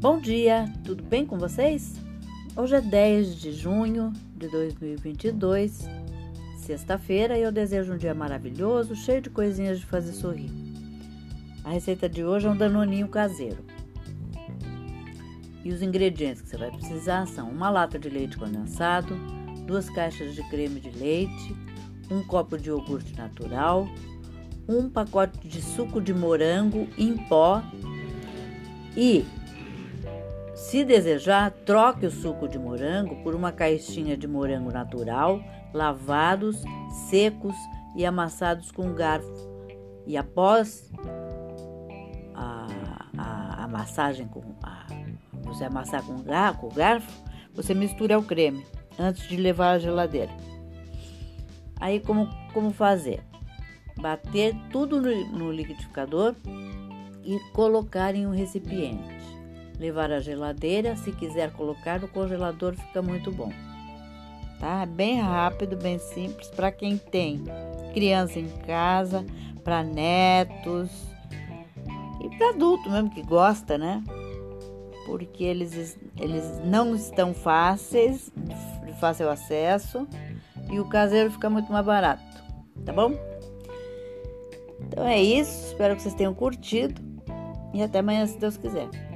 Bom dia, tudo bem com vocês? Hoje é 10 de junho de 2022, sexta-feira, e eu desejo um dia maravilhoso, cheio de coisinhas de fazer sorrir. A receita de hoje é um danoninho caseiro. E os ingredientes que você vai precisar são uma lata de leite condensado, duas caixas de creme de leite, um copo de iogurte natural, um pacote de suco de morango em pó e se desejar, troque o suco de morango por uma caixinha de morango natural, lavados, secos e amassados com garfo. E após a, a, a massagem com a, você amassar com, com o garfo, você mistura o creme antes de levar à geladeira. Aí como, como fazer? Bater tudo no, no liquidificador e colocar em um recipiente levar à geladeira. Se quiser colocar no congelador, fica muito bom. Tá? Bem rápido, bem simples para quem tem criança em casa, para netos e para adulto mesmo que gosta, né? Porque eles, eles não estão fáceis, de fácil acesso e o caseiro fica muito mais barato, tá bom? Então é isso, espero que vocês tenham curtido e até amanhã, se Deus quiser.